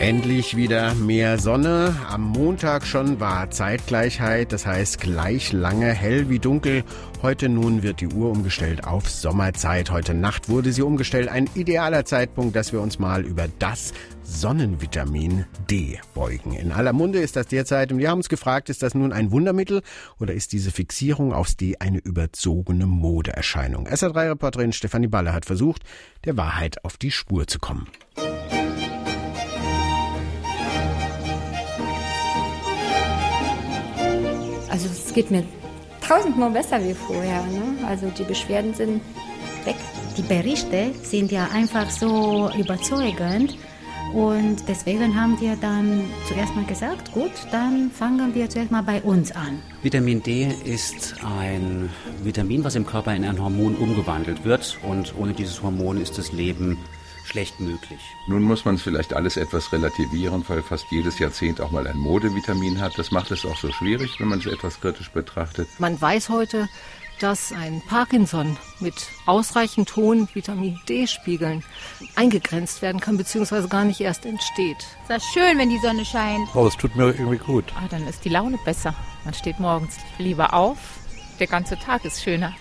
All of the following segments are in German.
Endlich wieder mehr Sonne. Am Montag schon war Zeitgleichheit, das heißt gleich lange, hell wie dunkel. Heute nun wird die Uhr umgestellt auf Sommerzeit. Heute Nacht wurde sie umgestellt. Ein idealer Zeitpunkt, dass wir uns mal über das Sonnenvitamin D beugen. In aller Munde ist das derzeit und wir haben uns gefragt, ist das nun ein Wundermittel oder ist diese Fixierung aufs D eine überzogene Modeerscheinung? SR3-Reporterin Stefanie Balle hat versucht, der Wahrheit auf die Spur zu kommen. Also es geht mir tausendmal besser wie vorher. Ne? Also die Beschwerden sind weg. Die Berichte sind ja einfach so überzeugend. Und deswegen haben wir dann zuerst mal gesagt, gut, dann fangen wir zuerst mal bei uns an. Vitamin D ist ein Vitamin, was im Körper in ein Hormon umgewandelt wird. Und ohne dieses Hormon ist das Leben schlecht möglich. Nun muss man vielleicht alles etwas relativieren, weil fast jedes Jahrzehnt auch mal ein Modevitamin hat. Das macht es auch so schwierig, wenn man es etwas kritisch betrachtet. Man weiß heute, dass ein Parkinson mit ausreichend hohen Vitamin D-Spiegeln eingegrenzt werden kann, beziehungsweise gar nicht erst entsteht. Es ist schön, wenn die Sonne scheint. Oh, das tut mir irgendwie gut. Ah, dann ist die Laune besser. Man steht morgens lieber auf. Der ganze Tag ist schöner.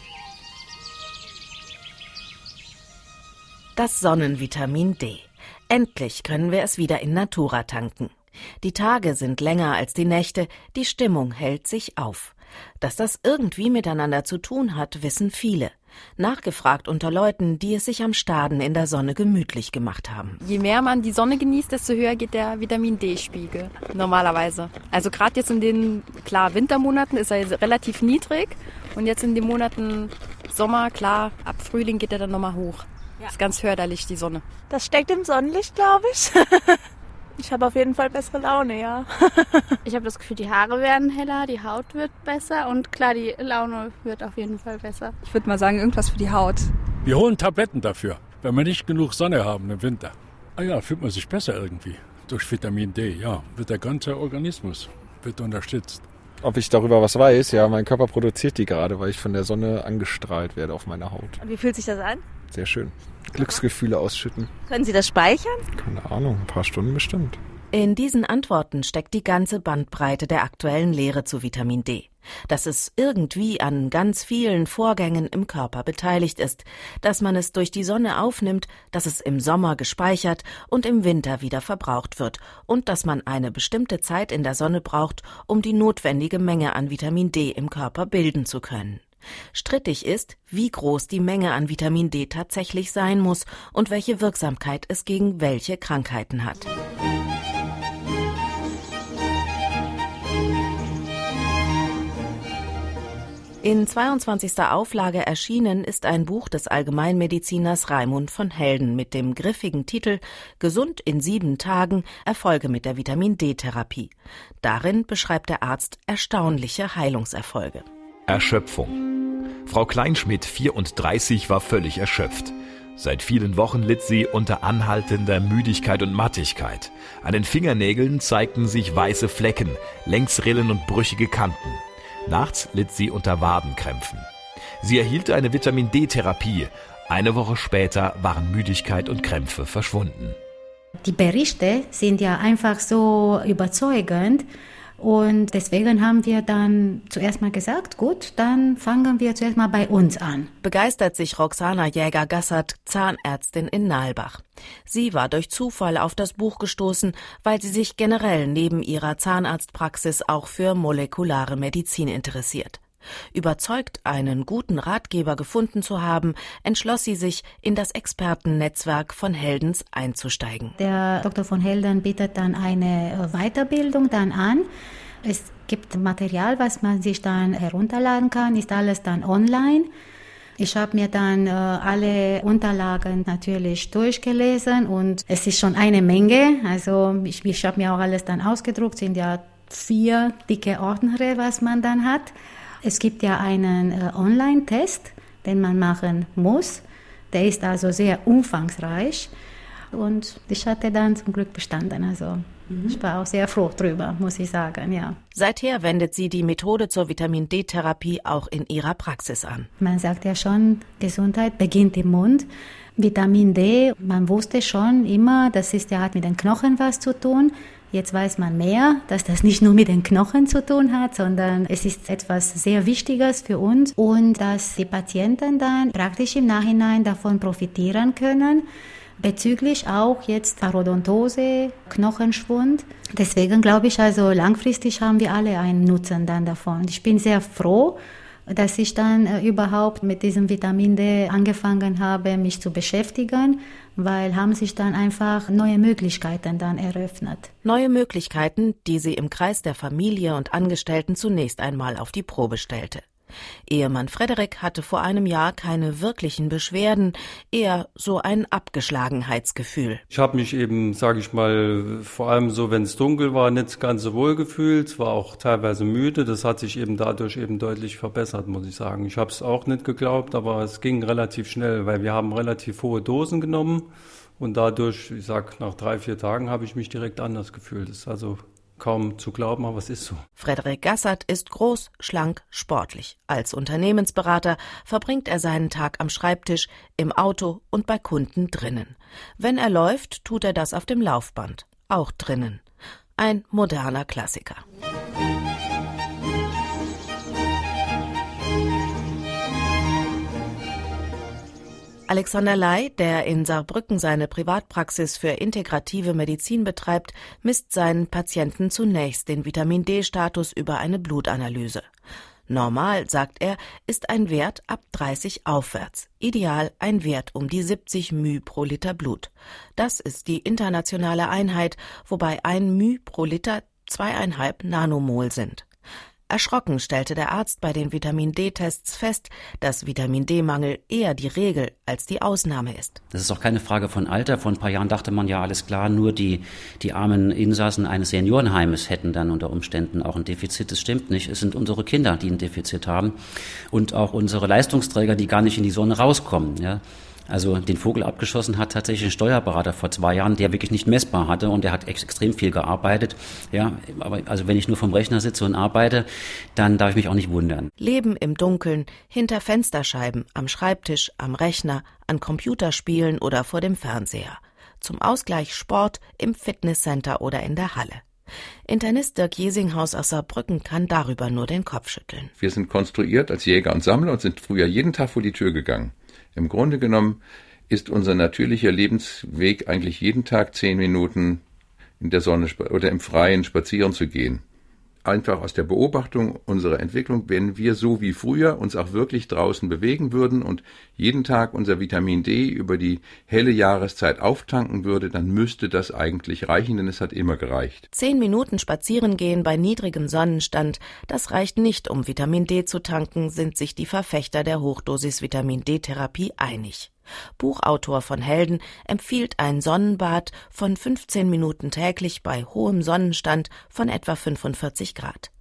Das Sonnenvitamin D. Endlich können wir es wieder in Natura tanken. Die Tage sind länger als die Nächte, die Stimmung hält sich auf. Dass das irgendwie miteinander zu tun hat, wissen viele. Nachgefragt unter Leuten, die es sich am Staden in der Sonne gemütlich gemacht haben. Je mehr man die Sonne genießt, desto höher geht der Vitamin D-Spiegel normalerweise. Also gerade jetzt in den klar Wintermonaten ist er relativ niedrig und jetzt in den Monaten Sommer, klar, ab Frühling geht er dann nochmal hoch. Ja. Ist ganz förderlich, die Sonne. Das steckt im Sonnenlicht, glaube ich. ich habe auf jeden Fall bessere Laune, ja. ich habe das Gefühl, die Haare werden heller, die Haut wird besser und klar, die Laune wird auf jeden Fall besser. Ich würde mal sagen, irgendwas für die Haut. Wir holen Tabletten dafür, wenn wir nicht genug Sonne haben im Winter. Ah ja, fühlt man sich besser irgendwie. Durch Vitamin D, ja, wird der ganze Organismus wird unterstützt. Ob ich darüber was weiß? Ja, mein Körper produziert die gerade, weil ich von der Sonne angestrahlt werde auf meiner Haut. Und wie fühlt sich das an? Sehr schön. Glücksgefühle ausschütten. Können Sie das speichern? Keine Ahnung, ein paar Stunden bestimmt. In diesen Antworten steckt die ganze Bandbreite der aktuellen Lehre zu Vitamin D. Dass es irgendwie an ganz vielen Vorgängen im Körper beteiligt ist, dass man es durch die Sonne aufnimmt, dass es im Sommer gespeichert und im Winter wieder verbraucht wird und dass man eine bestimmte Zeit in der Sonne braucht, um die notwendige Menge an Vitamin D im Körper bilden zu können. Strittig ist, wie groß die Menge an Vitamin D tatsächlich sein muss und welche Wirksamkeit es gegen welche Krankheiten hat. In 22. Auflage erschienen ist ein Buch des Allgemeinmediziners Raimund von Helden mit dem griffigen Titel Gesund in sieben Tagen Erfolge mit der Vitamin D-Therapie. Darin beschreibt der Arzt erstaunliche Heilungserfolge. Erschöpfung. Frau Kleinschmidt, 34, war völlig erschöpft. Seit vielen Wochen litt sie unter anhaltender Müdigkeit und Mattigkeit. An den Fingernägeln zeigten sich weiße Flecken, Längsrillen und brüchige Kanten. Nachts litt sie unter Wadenkrämpfen. Sie erhielt eine Vitamin D-Therapie. Eine Woche später waren Müdigkeit und Krämpfe verschwunden. Die Berichte sind ja einfach so überzeugend. Und deswegen haben wir dann zuerst mal gesagt, gut, dann fangen wir zuerst mal bei uns an. Begeistert sich Roxana Jäger-Gassert, Zahnärztin in Nalbach. Sie war durch Zufall auf das Buch gestoßen, weil sie sich generell neben ihrer Zahnarztpraxis auch für molekulare Medizin interessiert. Überzeugt, einen guten Ratgeber gefunden zu haben, entschloss sie sich, in das Expertennetzwerk von Heldens einzusteigen. Der Dr. von Helden bietet dann eine Weiterbildung dann an. Es gibt Material, was man sich dann herunterladen kann, ist alles dann online. Ich habe mir dann äh, alle Unterlagen natürlich durchgelesen und es ist schon eine Menge. Also ich, ich habe mir auch alles dann ausgedruckt, sind ja vier dicke Ordner, was man dann hat. Es gibt ja einen äh, Online-Test, den man machen muss. Der ist also sehr umfangreich und ich hatte dann zum Glück bestanden. Also Ich war auch sehr froh drüber, muss ich sagen, ja. Seither wendet sie die Methode zur Vitamin D-Therapie auch in ihrer Praxis an. Man sagt ja schon, Gesundheit beginnt im Mund. Vitamin D, man wusste schon immer, das ist ja hat mit den Knochen was zu tun. Jetzt weiß man mehr, dass das nicht nur mit den Knochen zu tun hat, sondern es ist etwas sehr Wichtiges für uns und dass die Patienten dann praktisch im Nachhinein davon profitieren können bezüglich auch jetzt Parodontose, Knochenschwund. Deswegen glaube ich, also langfristig haben wir alle einen Nutzen dann davon. Ich bin sehr froh, dass ich dann äh, überhaupt mit diesem Vitamin D angefangen habe, mich zu beschäftigen, weil haben sich dann einfach neue Möglichkeiten dann eröffnet. Neue Möglichkeiten, die sie im Kreis der Familie und Angestellten zunächst einmal auf die Probe stellte. Ehemann Frederik hatte vor einem Jahr keine wirklichen Beschwerden, eher so ein Abgeschlagenheitsgefühl. Ich habe mich eben, sage ich mal, vor allem so, wenn es dunkel war, nicht ganz so wohl gefühlt, war auch teilweise müde. Das hat sich eben dadurch eben deutlich verbessert, muss ich sagen. Ich habe es auch nicht geglaubt, aber es ging relativ schnell, weil wir haben relativ hohe Dosen genommen und dadurch, ich sag, nach drei, vier Tagen habe ich mich direkt anders gefühlt. Das ist also kaum zu glauben, aber es ist so. Frederik Gassert ist groß, schlank, sportlich. Als Unternehmensberater verbringt er seinen Tag am Schreibtisch, im Auto und bei Kunden drinnen. Wenn er läuft, tut er das auf dem Laufband, auch drinnen. Ein moderner Klassiker. Alexander Ley, der in Saarbrücken seine Privatpraxis für integrative Medizin betreibt, misst seinen Patienten zunächst den Vitamin D-Status über eine Blutanalyse. Normal, sagt er, ist ein Wert ab 30 aufwärts. Ideal ein Wert um die 70 μ pro Liter Blut. Das ist die internationale Einheit, wobei ein μ pro Liter zweieinhalb Nanomol sind. Erschrocken stellte der Arzt bei den Vitamin D-Tests fest, dass Vitamin D-Mangel eher die Regel als die Ausnahme ist. Das ist auch keine Frage von Alter. Vor ein paar Jahren dachte man ja alles klar, nur die, die armen Insassen eines Seniorenheimes hätten dann unter Umständen auch ein Defizit. Das stimmt nicht. Es sind unsere Kinder, die ein Defizit haben und auch unsere Leistungsträger, die gar nicht in die Sonne rauskommen. Ja. Also den Vogel abgeschossen hat tatsächlich ein Steuerberater vor zwei Jahren, der wirklich nicht messbar hatte und der hat ex extrem viel gearbeitet. Ja, aber also wenn ich nur vom Rechner sitze und arbeite, dann darf ich mich auch nicht wundern. Leben im Dunkeln, hinter Fensterscheiben, am Schreibtisch, am Rechner, an Computerspielen oder vor dem Fernseher. Zum Ausgleich Sport im Fitnesscenter oder in der Halle. Internist Dirk Jesinghaus aus Saarbrücken kann darüber nur den Kopf schütteln. Wir sind konstruiert als Jäger und Sammler und sind früher jeden Tag vor die Tür gegangen. Im Grunde genommen ist unser natürlicher Lebensweg eigentlich jeden Tag zehn Minuten in der Sonne oder im Freien spazieren zu gehen einfach aus der Beobachtung unserer Entwicklung, wenn wir so wie früher uns auch wirklich draußen bewegen würden und jeden Tag unser Vitamin D über die helle Jahreszeit auftanken würde, dann müsste das eigentlich reichen, denn es hat immer gereicht. Zehn Minuten spazieren gehen bei niedrigem Sonnenstand, das reicht nicht, um Vitamin D zu tanken, sind sich die Verfechter der Hochdosis Vitamin D-Therapie einig. Buchautor von Helden empfiehlt ein Sonnenbad von 15 Minuten täglich bei hohem Sonnenstand von etwa 45 Grad.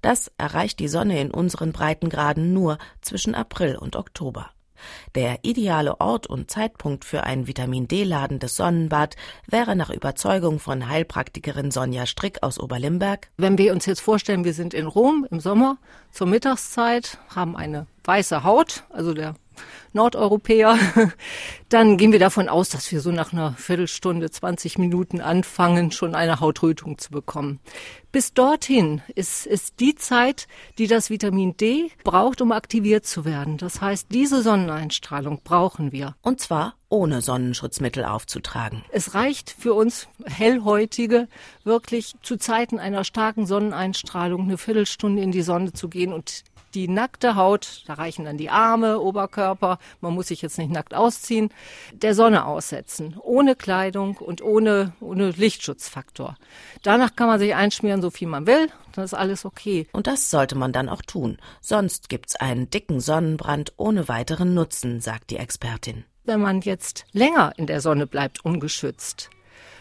Das erreicht die Sonne in unseren Breitengraden nur zwischen April und Oktober. Der ideale Ort und Zeitpunkt für ein Vitamin D-ladendes Sonnenbad wäre nach Überzeugung von Heilpraktikerin Sonja Strick aus Oberlimberg. Wenn wir uns jetzt vorstellen, wir sind in Rom im Sommer zur Mittagszeit, haben eine weiße Haut, also der Nordeuropäer, dann gehen wir davon aus, dass wir so nach einer Viertelstunde, 20 Minuten anfangen, schon eine Hautrötung zu bekommen. Bis dorthin ist, ist die Zeit, die das Vitamin D braucht, um aktiviert zu werden. Das heißt, diese Sonneneinstrahlung brauchen wir. Und zwar ohne Sonnenschutzmittel aufzutragen. Es reicht für uns Hellhäutige wirklich zu Zeiten einer starken Sonneneinstrahlung eine Viertelstunde in die Sonne zu gehen und die nackte Haut, da reichen dann die Arme, Oberkörper, man muss sich jetzt nicht nackt ausziehen, der Sonne aussetzen, ohne Kleidung und ohne, ohne Lichtschutzfaktor. Danach kann man sich einschmieren, so viel man will, dann ist alles okay. Und das sollte man dann auch tun, sonst gibt's einen dicken Sonnenbrand ohne weiteren Nutzen, sagt die Expertin. Wenn man jetzt länger in der Sonne bleibt, ungeschützt,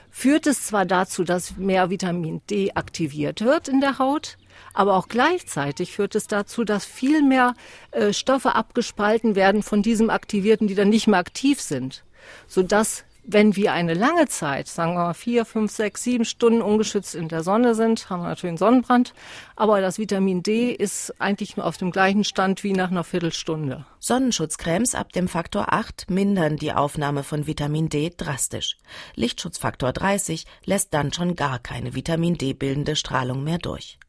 führt es zwar dazu, dass mehr Vitamin D aktiviert wird in der Haut, aber auch gleichzeitig führt es dazu, dass viel mehr äh, Stoffe abgespalten werden von diesem Aktivierten, die dann nicht mehr aktiv sind, sodass Wenn wir eine lange Zeit, sagen wir mal vier, fünf, sechs, sieben Stunden ungeschützt in der Sonne sind, haben wir natürlich einen Sonnenbrand. Aber das Vitamin D ist eigentlich nur auf dem gleichen Stand wie nach einer Viertelstunde. Sonnenschutzcremes ab dem Faktor 8 mindern die Aufnahme von Vitamin D drastisch. Lichtschutzfaktor 30 lässt dann schon gar keine Vitamin D bildende Strahlung mehr durch.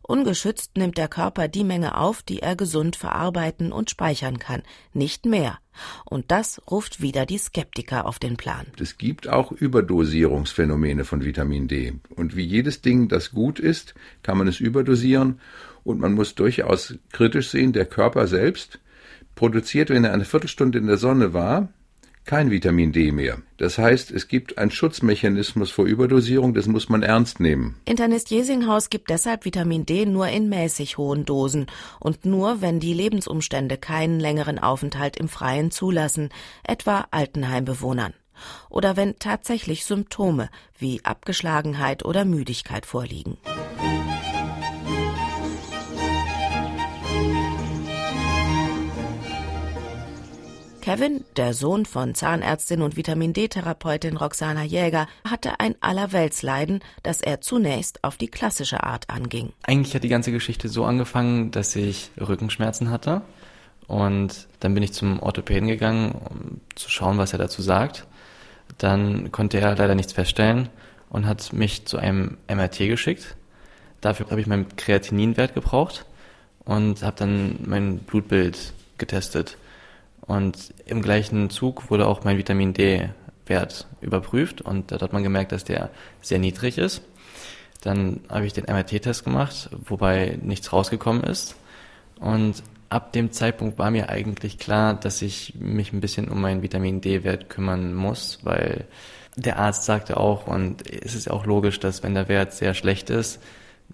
Ungeschützt nimmt der Körper die Menge auf, die er gesund verarbeiten und speichern kann, nicht mehr. Und das ruft wieder die Skeptiker auf den Plan. Es gibt auch Überdosierungsphänomene von Vitamin D. Und wie jedes Ding, das gut ist, kann man es überdosieren. Und man muss durchaus kritisch sehen, der Körper selbst produziert, wenn er eine Viertelstunde in der Sonne war, kein Vitamin D mehr. Das heißt, es gibt einen Schutzmechanismus vor Überdosierung, das muss man ernst nehmen. Internist Jesinghaus gibt deshalb Vitamin D nur in mäßig hohen Dosen und nur, wenn die Lebensumstände keinen längeren Aufenthalt im Freien zulassen, etwa Altenheimbewohnern. Oder wenn tatsächlich Symptome wie Abgeschlagenheit oder Müdigkeit vorliegen. Kevin, der Sohn von Zahnärztin und Vitamin D-Therapeutin Roxana Jäger, hatte ein Allerweltsleiden, das er zunächst auf die klassische Art anging. Eigentlich hat die ganze Geschichte so angefangen, dass ich Rückenschmerzen hatte. Und dann bin ich zum Orthopäden gegangen, um zu schauen, was er dazu sagt. Dann konnte er leider nichts feststellen und hat mich zu einem MRT geschickt. Dafür habe ich meinen Kreatininwert gebraucht und habe dann mein Blutbild getestet. Und im gleichen Zug wurde auch mein Vitamin D-Wert überprüft und da hat man gemerkt, dass der sehr niedrig ist. Dann habe ich den MRT-Test gemacht, wobei nichts rausgekommen ist. Und ab dem Zeitpunkt war mir eigentlich klar, dass ich mich ein bisschen um meinen Vitamin D-Wert kümmern muss, weil der Arzt sagte auch, und es ist auch logisch, dass wenn der Wert sehr schlecht ist,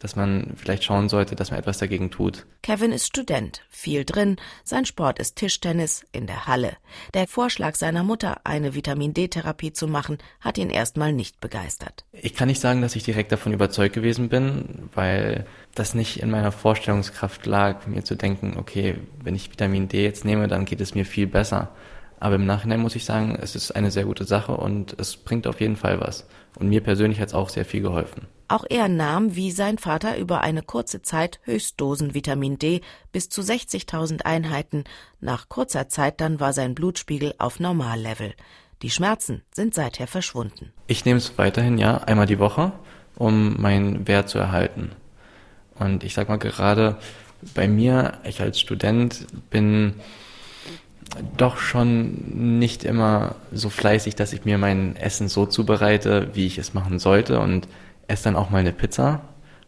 dass man vielleicht schauen sollte, dass man etwas dagegen tut. Kevin ist Student, viel drin, sein Sport ist Tischtennis in der Halle. Der Vorschlag seiner Mutter, eine Vitamin D-Therapie zu machen, hat ihn erstmal nicht begeistert. Ich kann nicht sagen, dass ich direkt davon überzeugt gewesen bin, weil das nicht in meiner Vorstellungskraft lag, mir zu denken, okay, wenn ich Vitamin D jetzt nehme, dann geht es mir viel besser. Aber im Nachhinein muss ich sagen, es ist eine sehr gute Sache und es bringt auf jeden Fall was. Und mir persönlich hat es auch sehr viel geholfen. Auch er nahm, wie sein Vater, über eine kurze Zeit Höchstdosen Vitamin D bis zu 60.000 Einheiten. Nach kurzer Zeit dann war sein Blutspiegel auf Normallevel. Die Schmerzen sind seither verschwunden. Ich nehme es weiterhin, ja, einmal die Woche, um meinen Wert zu erhalten. Und ich sag mal gerade bei mir, ich als Student bin doch schon nicht immer so fleißig, dass ich mir mein Essen so zubereite, wie ich es machen sollte und esse dann auch mal eine Pizza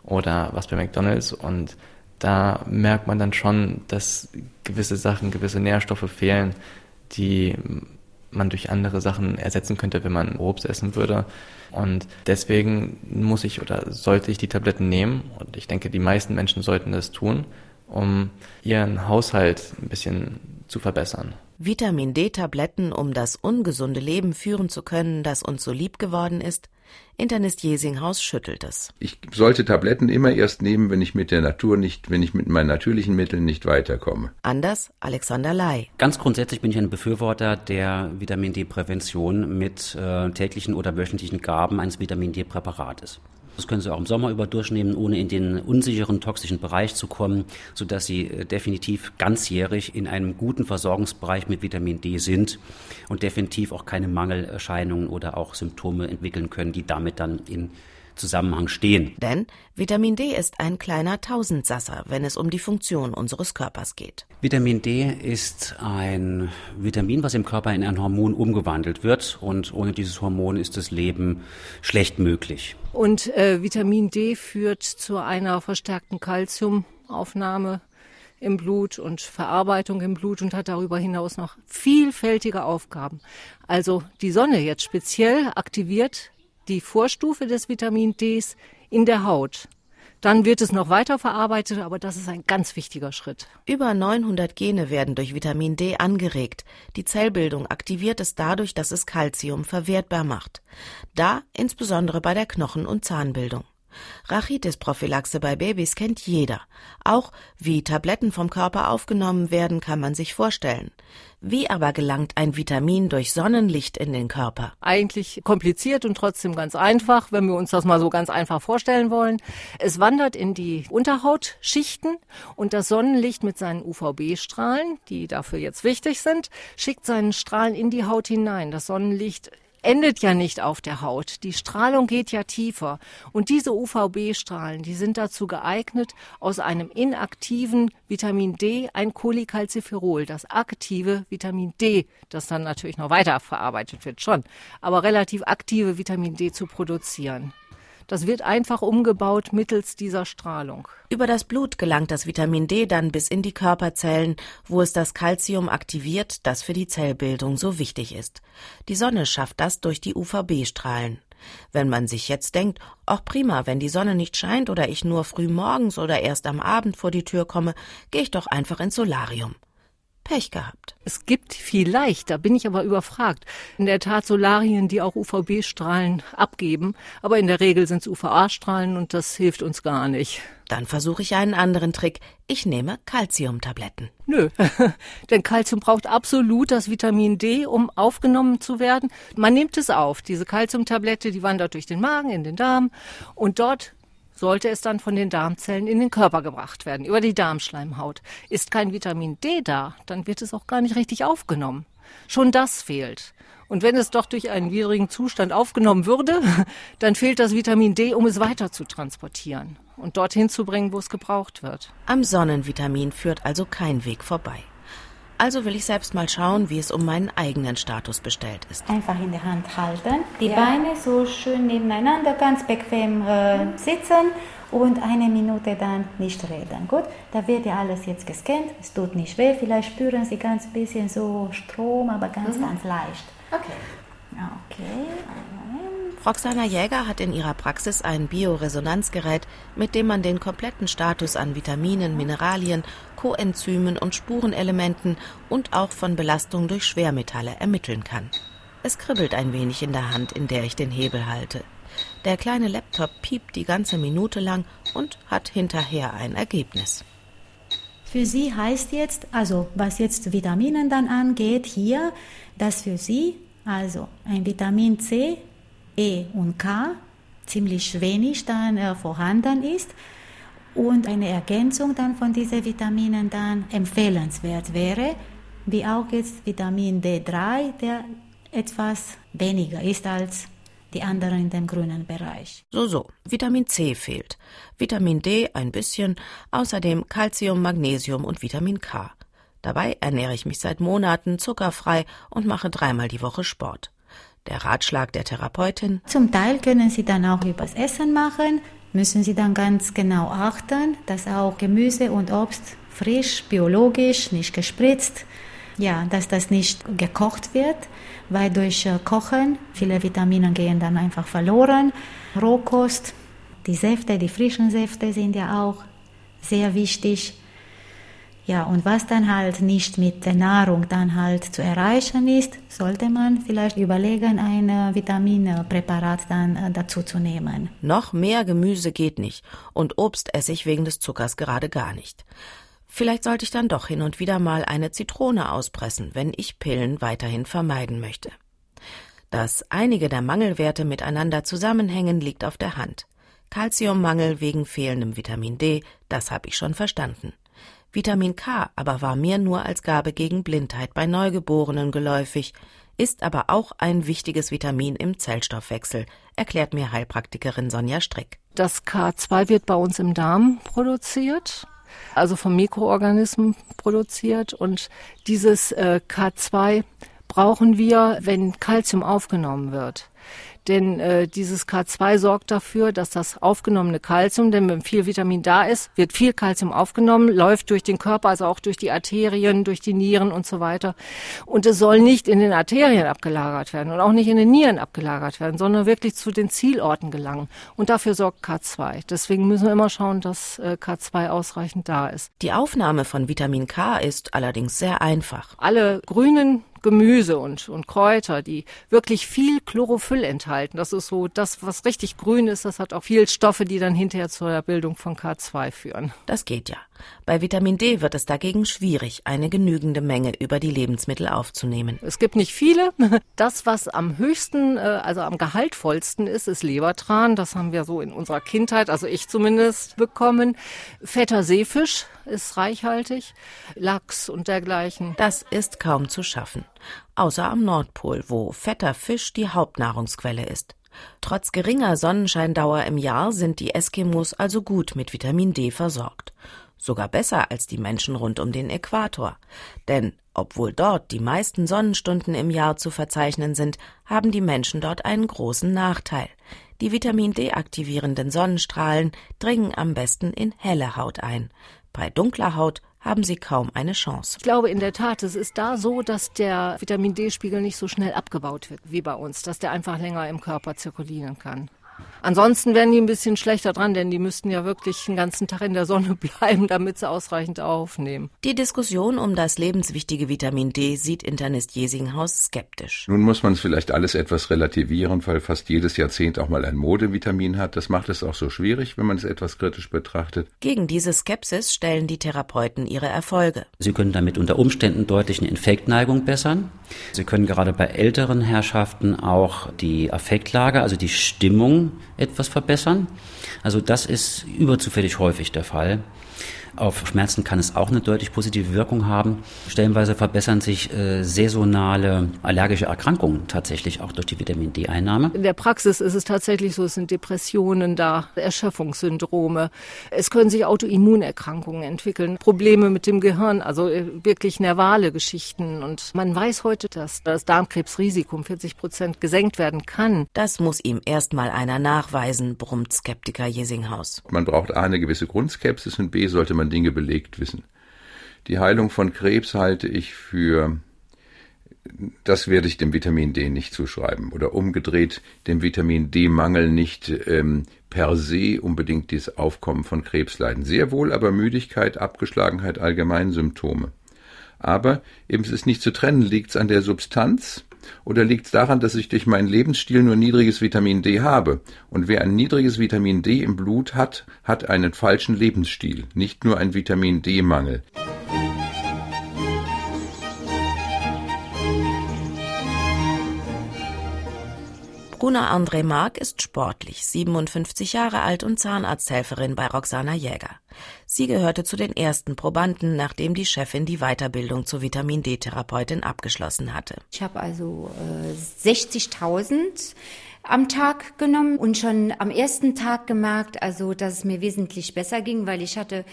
oder was bei McDonald's und da merkt man dann schon, dass gewisse Sachen, gewisse Nährstoffe fehlen, die man durch andere Sachen ersetzen könnte, wenn man Obst essen würde. Und deswegen muss ich oder sollte ich die Tabletten nehmen. Und ich denke, die meisten Menschen sollten das tun, um ihren Haushalt ein bisschen zu verbessern. Vitamin D-Tabletten, um das ungesunde Leben führen zu können, das uns so lieb geworden ist? Internist Jesinghaus schüttelt es. Ich sollte Tabletten immer erst nehmen, wenn ich mit der Natur nicht, wenn ich mit meinen natürlichen Mitteln nicht weiterkomme. Anders Alexander Ley. Ganz grundsätzlich bin ich ein Befürworter der Vitamin D-Prävention mit äh, täglichen oder wöchentlichen Gaben eines Vitamin D-Präparates. Das können Sie auch im Sommer über durchnehmen, ohne in den unsicheren toxischen Bereich zu kommen, sodass Sie äh, definitiv ganzjährig in einem guten Versorgungsbereich mit Vitamin D sind und definitiv auch keine Mangelerscheinungen oder auch Symptome entwickeln können, die damit dann in Zusammenhang stehen. Denn Vitamin D ist ein kleiner Tausendsasser, wenn es um die Funktion unseres Körpers geht. Vitamin D ist ein Vitamin, was im Körper in ein Hormon umgewandelt wird und ohne dieses Hormon ist das Leben schlecht möglich. Und äh, Vitamin D führt zu einer verstärkten Kalziumaufnahme im Blut und Verarbeitung im Blut und hat darüber hinaus noch vielfältige Aufgaben. Also die Sonne jetzt speziell aktiviert die Vorstufe des Vitamin Ds in der Haut. Dann wird es noch weiter verarbeitet, aber das ist ein ganz wichtiger Schritt. Über 900 Gene werden durch Vitamin D angeregt. Die Zellbildung aktiviert es dadurch, dass es Calcium verwertbar macht. Da insbesondere bei der Knochen- und Zahnbildung. Rachitis-Prophylaxe bei Babys kennt jeder. Auch wie Tabletten vom Körper aufgenommen werden, kann man sich vorstellen. Wie aber gelangt ein Vitamin durch Sonnenlicht in den Körper? Eigentlich kompliziert und trotzdem ganz einfach, wenn wir uns das mal so ganz einfach vorstellen wollen. Es wandert in die Unterhautschichten und das Sonnenlicht mit seinen UVB-Strahlen, die dafür jetzt wichtig sind, schickt seinen Strahlen in die Haut hinein. Das Sonnenlicht endet ja nicht auf der Haut. Die Strahlung geht ja tiefer. Und diese UVB-Strahlen, die sind dazu geeignet, aus einem inaktiven Vitamin D ein Cholecalciferol, das aktive Vitamin D, das dann natürlich noch weiterverarbeitet wird, schon, aber relativ aktive Vitamin D zu produzieren. Das wird einfach umgebaut mittels dieser Strahlung. Über das Blut gelangt das Vitamin D dann bis in die Körperzellen, wo es das Calcium aktiviert, das für die Zellbildung so wichtig ist. Die Sonne schafft das durch die UVB-Strahlen. Wenn man sich jetzt denkt, ach prima, wenn die Sonne nicht scheint oder ich nur früh morgens oder erst am Abend vor die Tür komme, gehe ich doch einfach ins Solarium. Pech gehabt. Es gibt vielleicht, da bin ich aber überfragt, in der Tat Solarien, die auch UVB-Strahlen abgeben, aber in der Regel sind es UVA-Strahlen und das hilft uns gar nicht. Dann versuche ich einen anderen Trick. Ich nehme Calciumtabletten. Nö, denn Calcium braucht absolut das Vitamin D, um aufgenommen zu werden. Man nimmt es auf. Diese Calciumtablette, die wandert durch den Magen in den Darm und dort sollte es dann von den Darmzellen in den Körper gebracht werden, über die Darmschleimhaut. Ist kein Vitamin D da, dann wird es auch gar nicht richtig aufgenommen. Schon das fehlt. Und wenn es doch durch einen widrigen Zustand aufgenommen würde, dann fehlt das Vitamin D, um es weiter zu transportieren und dorthin zu bringen, wo es gebraucht wird. Am Sonnenvitamin führt also kein Weg vorbei. Also will ich selbst mal schauen, wie es um meinen eigenen Status bestellt ist. Einfach in der Hand halten, die ja. Beine so schön nebeneinander, ganz bequem äh, sitzen und eine Minute dann nicht reden. Gut, da wird ja alles jetzt gescannt, es tut nicht weh, vielleicht spüren Sie ganz bisschen so Strom, aber ganz, mhm. ganz leicht. Okay. Okay. Roxana Jäger hat in ihrer Praxis ein Bioresonanzgerät, mit dem man den kompletten Status an Vitaminen, Mineralien, Coenzymen und Spurenelementen und auch von Belastung durch Schwermetalle ermitteln kann. Es kribbelt ein wenig in der Hand, in der ich den Hebel halte. Der kleine Laptop piept die ganze Minute lang und hat hinterher ein Ergebnis. Für Sie heißt jetzt, also was jetzt Vitaminen dann angeht, hier, dass für Sie also ein Vitamin C E und K ziemlich wenig dann äh, vorhanden ist und eine Ergänzung dann von diesen Vitaminen dann empfehlenswert wäre, wie auch jetzt Vitamin D3, der etwas weniger ist als die anderen in dem grünen Bereich. So, so. Vitamin C fehlt. Vitamin D ein bisschen, außerdem Calcium, Magnesium und Vitamin K. Dabei ernähre ich mich seit Monaten zuckerfrei und mache dreimal die Woche Sport. Der Ratschlag der Therapeutin. Zum Teil können Sie dann auch übers Essen machen, müssen Sie dann ganz genau achten, dass auch Gemüse und Obst frisch, biologisch, nicht gespritzt, ja, dass das nicht gekocht wird, weil durch äh, Kochen viele Vitamine gehen dann einfach verloren. Rohkost, die Säfte, die frischen Säfte sind ja auch sehr wichtig. Ja, und was dann halt nicht mit der Nahrung dann halt zu erreichen ist, sollte man vielleicht überlegen, ein äh, Vitaminpräparat dann äh, dazu zu nehmen. Noch mehr Gemüse geht nicht und Obst esse ich wegen des Zuckers gerade gar nicht. Vielleicht sollte ich dann doch hin und wieder mal eine Zitrone auspressen, wenn ich Pillen weiterhin vermeiden möchte. Dass einige der Mangelwerte miteinander zusammenhängen, liegt auf der Hand. Calciummangel wegen fehlendem Vitamin D, das habe ich schon verstanden. Vitamin K aber war mir nur als Gabe gegen Blindheit bei Neugeborenen geläufig, ist aber auch ein wichtiges Vitamin im Zellstoffwechsel, erklärt mir Heilpraktikerin Sonja Strick. Das K2 wird bei uns im Darm produziert, also vom Mikroorganismen produziert und dieses äh, K2 brauchen wir, wenn Kalzium aufgenommen wird. Denn äh, dieses K2 sorgt dafür, dass das aufgenommene Kalzium, denn wenn viel Vitamin da ist, wird viel Kalzium aufgenommen, läuft durch den Körper, also auch durch die Arterien, durch die Nieren und so weiter. Und es soll nicht in den Arterien abgelagert werden und auch nicht in den Nieren abgelagert werden, sondern wirklich zu den Zielorten gelangen. Und dafür sorgt K2. Deswegen müssen wir immer schauen, dass äh, K2 ausreichend da ist. Die Aufnahme von Vitamin K ist allerdings sehr einfach. Alle grünen Gemüse und, und Kräuter, die wirklich viel Chlorophyll enthalten. Das ist so das, was richtig grün ist. Das hat auch viel Stoffe, die dann hinterher zur Bildung von K2 führen. Das geht ja. Bei Vitamin D wird es dagegen schwierig, eine genügende Menge über die Lebensmittel aufzunehmen. Es gibt nicht viele. Das, was am höchsten, äh, also am gehaltvollsten ist, ist Lebertran. Das haben wir so in unserer Kindheit, also ich zumindest, bekommen. Fetter Seefisch ist reichhaltig. Lachs und dergleichen. Das ist kaum zu schaffen. Außer am Nordpol, wo fetter Fisch die Hauptnahrungsquelle ist. Trotz geringer Sonnenscheindauer im Jahr sind die Eskimos also gut mit Vitamin D versorgt sogar besser als die Menschen rund um den Äquator. Denn obwohl dort die meisten Sonnenstunden im Jahr zu verzeichnen sind, haben die Menschen dort einen großen Nachteil. Die Vitamin D aktivierenden Sonnenstrahlen dringen am besten in helle Haut ein. Bei dunkler Haut haben sie kaum eine Chance. Ich glaube in der Tat, es ist da so, dass der Vitamin D-Spiegel nicht so schnell abgebaut wird wie bei uns, dass der einfach länger im Körper zirkulieren kann. Ansonsten wären die ein bisschen schlechter dran, denn die müssten ja wirklich den ganzen Tag in der Sonne bleiben, damit sie ausreichend aufnehmen. Die Diskussion um das lebenswichtige Vitamin D sieht Internist Jesinghaus skeptisch. Nun muss man es vielleicht alles etwas relativieren, weil fast jedes Jahrzehnt auch mal ein Modevitamin hat. Das macht es auch so schwierig, wenn man es etwas kritisch betrachtet. Gegen diese Skepsis stellen die Therapeuten ihre Erfolge. Sie können damit unter Umständen deutlich eine Infektneigung bessern. Sie können gerade bei älteren Herrschaften auch die Affektlage, also die Stimmung etwas verbessern. Also das ist überzufällig häufig der Fall. Auf Schmerzen kann es auch eine deutlich positive Wirkung haben. Stellenweise verbessern sich äh, saisonale allergische Erkrankungen tatsächlich auch durch die Vitamin D-Einnahme. In der Praxis ist es tatsächlich so, es sind Depressionen da, Erschöpfungssyndrome. Es können sich Autoimmunerkrankungen entwickeln, Probleme mit dem Gehirn, also äh, wirklich nervale Geschichten. Und man weiß heute, dass das Darmkrebsrisiko um 40 Prozent gesenkt werden kann. Das muss ihm erstmal einer nachweisen, brummt Skeptiker Jesinghaus. Man braucht A, eine gewisse Grundskepsis und B, sollte man Dinge belegt wissen. Die Heilung von Krebs halte ich für, das werde ich dem Vitamin D nicht zuschreiben. Oder umgedreht, dem Vitamin D-Mangel nicht ähm, per se unbedingt das Aufkommen von Krebsleiden. Sehr wohl aber Müdigkeit, Abgeschlagenheit, Allgemeinsymptome. Aber eben es ist nicht zu trennen, liegt es an der Substanz oder liegt es daran, dass ich durch meinen Lebensstil nur niedriges Vitamin D habe? Und wer ein niedriges Vitamin D im Blut hat, hat einen falschen Lebensstil, nicht nur einen Vitamin D-Mangel. Bruna André Mark ist sportlich, 57 Jahre alt und Zahnarzthelferin bei Roxana Jäger. Sie gehörte zu den ersten Probanden, nachdem die Chefin die Weiterbildung zur Vitamin D-Therapeutin abgeschlossen hatte. Ich habe also äh, 60.000 am Tag genommen und schon am ersten Tag gemerkt, also dass es mir wesentlich besser ging, weil ich hatte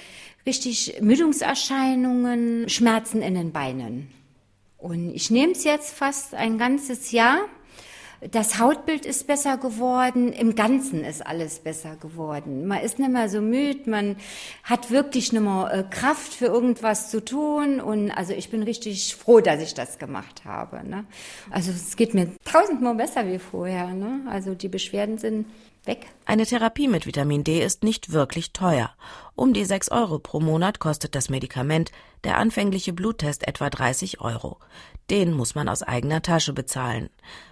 richtig Müdungserscheinungen, Schmerzen in den Beinen. Und ich nehme es jetzt fast ein ganzes Jahr das Hautbild ist besser geworden, im Ganzen ist alles besser geworden. Man ist nicht mehr so müde, man hat wirklich nicht mehr äh, Kraft für irgendwas zu tun und also ich bin richtig froh, dass ich das gemacht habe. Ne? Also es geht mir tausendmal besser wie vorher. Ne? Also die Beschwerden sind weg. Eine Therapie mit Vitamin D ist nicht wirklich teuer. Um die 6 Euro pro Monat kostet das Medikament, der anfängliche Bluttest etwa 30 Euro. Den muss man aus eigener Tasche bezahlen.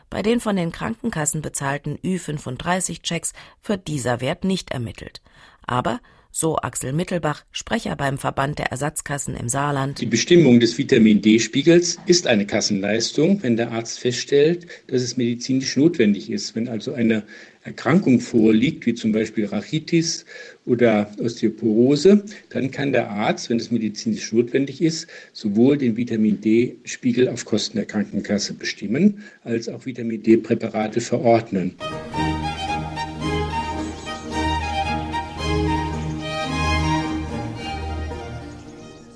Bei den von den Krankenkassen bezahlten Ü35-Checks wird dieser Wert nicht ermittelt. Aber so Axel Mittelbach, Sprecher beim Verband der Ersatzkassen im Saarland. Die Bestimmung des Vitamin D-Spiegels ist eine Kassenleistung, wenn der Arzt feststellt, dass es medizinisch notwendig ist. Wenn also eine Erkrankung vorliegt, wie zum Beispiel Rachitis oder Osteoporose, dann kann der Arzt, wenn es medizinisch notwendig ist, sowohl den Vitamin D-Spiegel auf Kosten der Krankenkasse bestimmen, als auch Vitamin D-Präparate verordnen.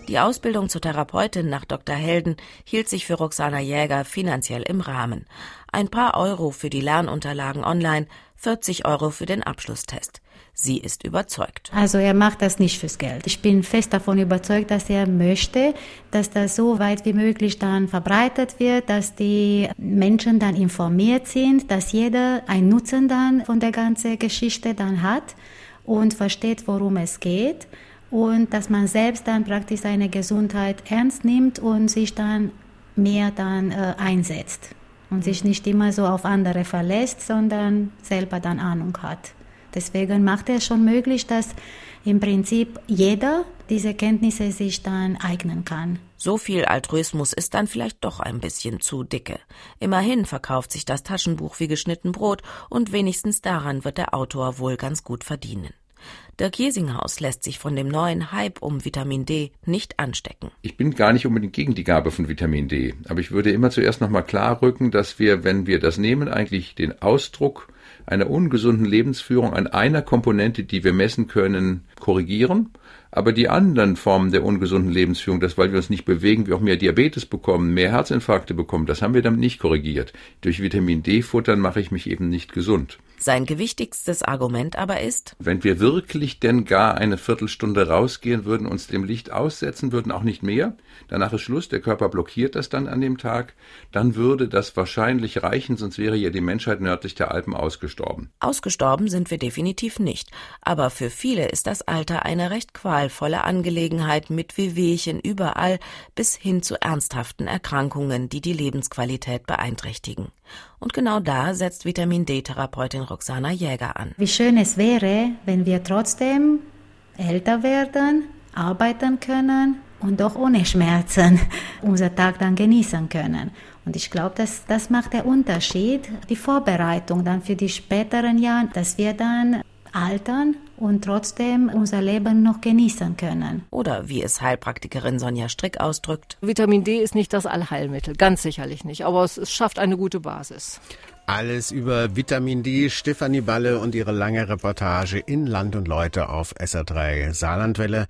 Die Ausbildung zur Therapeutin nach Dr. Helden hielt sich für Roxana Jäger finanziell im Rahmen. Ein paar Euro für die Lernunterlagen online, 40 Euro für den Abschlusstest. Sie ist überzeugt. Also er macht das nicht fürs Geld. Ich bin fest davon überzeugt, dass er möchte, dass das so weit wie möglich dann verbreitet wird, dass die Menschen dann informiert sind, dass jeder einen Nutzen dann von der ganzen Geschichte dann hat und versteht, worum es geht und dass man selbst dann praktisch seine Gesundheit ernst nimmt und sich dann mehr dann äh, einsetzt und sich nicht immer so auf andere verlässt, sondern selber dann Ahnung hat. Deswegen macht er schon möglich, dass im Prinzip jeder diese Kenntnisse sich dann eignen kann. So viel Altruismus ist dann vielleicht doch ein bisschen zu dicke. Immerhin verkauft sich das Taschenbuch wie geschnitten Brot und wenigstens daran wird der Autor wohl ganz gut verdienen. Dirk Jesinghaus lässt sich von dem neuen Hype um Vitamin D nicht anstecken. Ich bin gar nicht unbedingt gegen die Gabe von Vitamin D, aber ich würde immer zuerst nochmal klar rücken, dass wir, wenn wir das nehmen, eigentlich den Ausdruck einer ungesunden Lebensführung an einer Komponente, die wir messen können, korrigieren. Aber die anderen Formen der ungesunden Lebensführung, das weil wir uns nicht bewegen, wir auch mehr Diabetes bekommen, mehr Herzinfarkte bekommen, das haben wir damit nicht korrigiert. Durch Vitamin D futtern mache ich mich eben nicht gesund. Sein gewichtigstes Argument aber ist, wenn wir wirklich denn gar eine Viertelstunde rausgehen würden, uns dem Licht aussetzen würden, auch nicht mehr, danach ist Schluss, der Körper blockiert das dann an dem Tag, dann würde das wahrscheinlich reichen, sonst wäre ja die Menschheit nördlich der Alpen ausgestorben. Ausgestorben sind wir definitiv nicht, aber für viele ist das Alter eine recht qualvolle Angelegenheit mit Wehwehchen überall bis hin zu ernsthaften Erkrankungen, die die Lebensqualität beeinträchtigen. Und genau da setzt Vitamin D-Therapeutin Roxana Jäger an. Wie schön es wäre, wenn wir trotzdem älter werden, arbeiten können und doch ohne Schmerzen unser Tag dann genießen können. Und ich glaube, das, das macht der Unterschied, die Vorbereitung dann für die späteren Jahre, dass wir dann altern und trotzdem unser Leben noch genießen können. Oder wie es Heilpraktikerin Sonja Strick ausdrückt. Vitamin D ist nicht das Allheilmittel, ganz sicherlich nicht, aber es, es schafft eine gute Basis. Alles über Vitamin D, Stefanie Balle und ihre lange Reportage in Land und Leute auf SR3 Saarlandwelle.